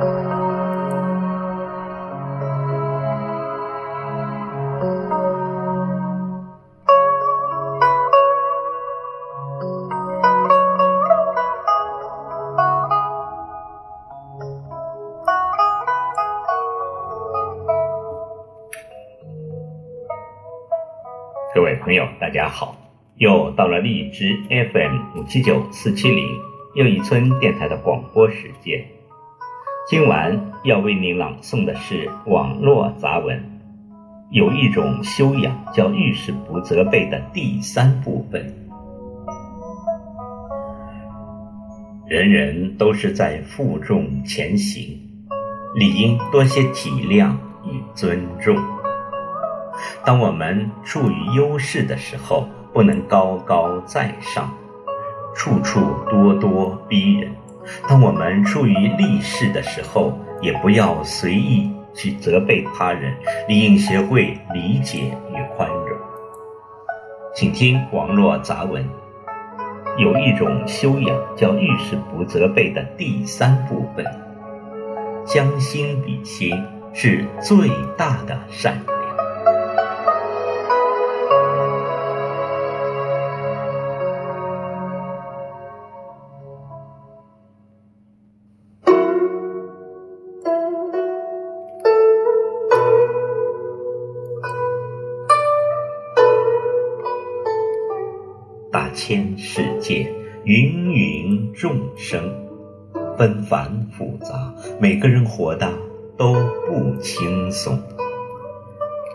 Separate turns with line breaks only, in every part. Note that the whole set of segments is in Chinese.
各位朋友，大家好！又到了荔枝 FM 五七九四七零又一村电台的广播时间。今晚要为您朗诵的是网络杂文。有一种修养叫遇事不责备的第三部分。人人都是在负重前行，理应多些体谅与尊重。当我们处于优势的时候，不能高高在上，处处咄咄逼人；当我们处于劣势的时候，也不要随意去责备他人，理应学会理解与宽容。请听网络杂文，有一种修养叫遇事不责备的第三部分，将心比心是最大的善。千世界，芸芸众生，纷繁复杂，每个人活的都不轻松。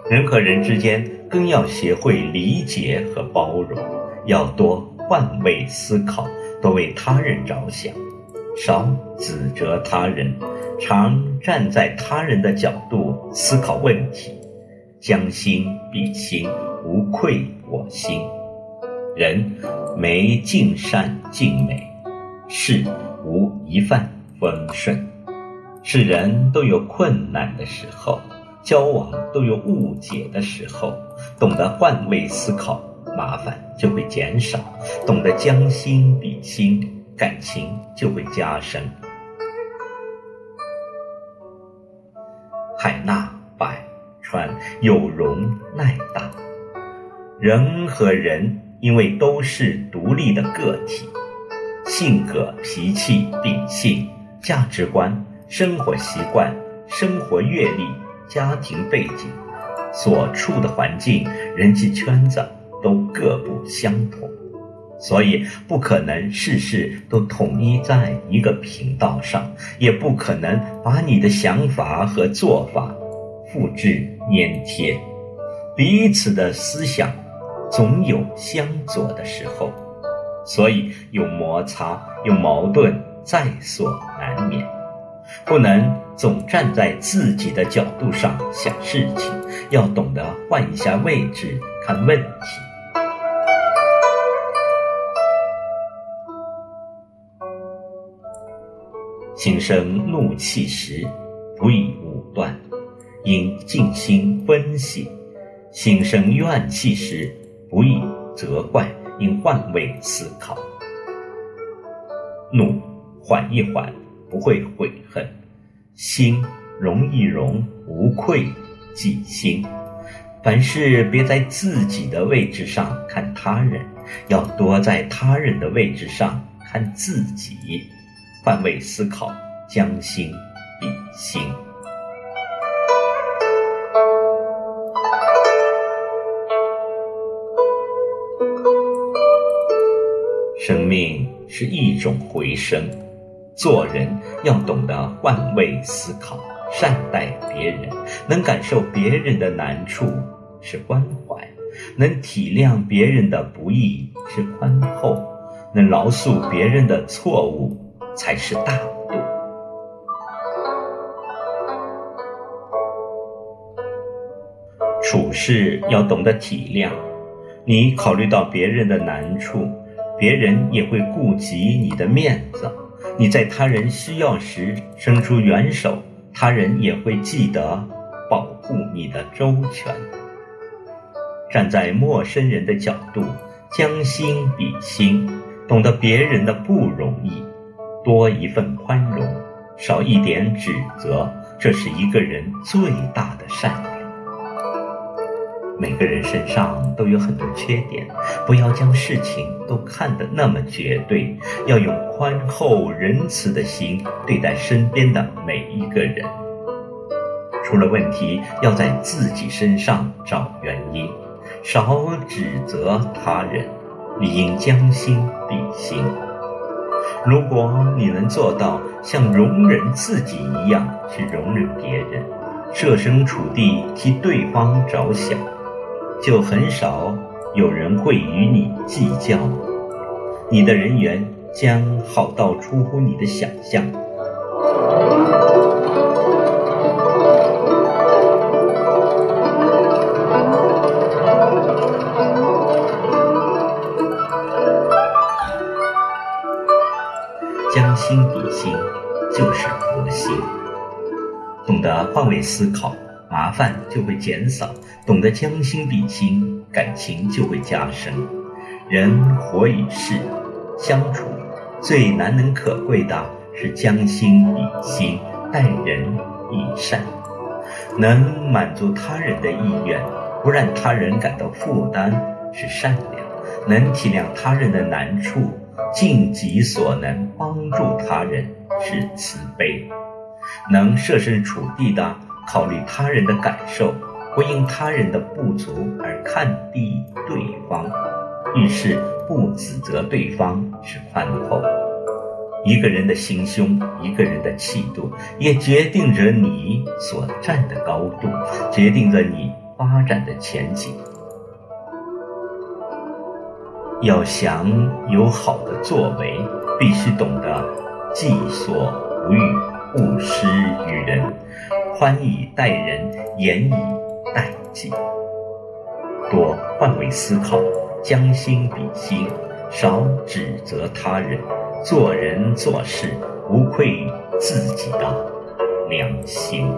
人和人之间更要学会理解和包容，要多换位思考，多为他人着想，少指责他人，常站在他人的角度思考问题，将心比心，无愧我心。人没尽善尽美，事无一帆风顺。是人都有困难的时候，交往都有误解的时候。懂得换位思考，麻烦就会减少；懂得将心比心，感情就会加深。海纳百川，有容乃大。人和人。因为都是独立的个体，性格、脾气、秉性、价值观、生活习惯、生活阅历、家庭背景、所处的环境、人际圈子都各不相同，所以不可能事事都统一在一个频道上，也不可能把你的想法和做法复制粘贴，彼此的思想。总有相左的时候，所以有摩擦、有矛盾在所难免。不能总站在自己的角度上想事情，要懂得换一下位置看问题。心生怒气时，不宜武断，应静心分析；心生怨气时，不宜责怪，应换位思考。怒，缓一缓，不会悔恨；心，容一容，无愧己心。凡事别在自己的位置上看他人，要多在他人的位置上看自己，换位思考，将心比心。是一种回声，做人要懂得换位思考，善待别人，能感受别人的难处是关怀，能体谅别人的不易是宽厚，能饶恕别人的错误才是大度。处事要懂得体谅，你考虑到别人的难处。别人也会顾及你的面子，你在他人需要时伸出援手，他人也会记得保护你的周全。站在陌生人的角度，将心比心，懂得别人的不容易，多一份宽容，少一点指责，这是一个人最大的善。每个人身上都有很多缺点，不要将事情都看得那么绝对，要用宽厚仁慈的心对待身边的每一个人。出了问题，要在自己身上找原因，少指责他人，理应将心比心。如果你能做到像容忍自己一样去容忍别人，设身处地替对方着想。就很少有人会与你计较，你的人缘将好到出乎你的想象。将心比心，就是佛心。懂得换位思考。麻烦就会减少，懂得将心比心，感情就会加深。人活与世相处，最难能可贵的是将心比心，待人以善，能满足他人的意愿，不让他人感到负担是善良；能体谅他人的难处，尽己所能帮助他人是慈悲；能设身处地的。考虑他人的感受，不因他人的不足而看低对方，遇事不指责对方是宽厚。一个人的心胸，一个人的气度，也决定着你所站的高度，决定着你发展的前景。要想有好的作为，必须懂得己所不欲，勿施于人。宽以待人，严以待己，多换位思考，将心比心，少指责他人，做人做事无愧自己的良心。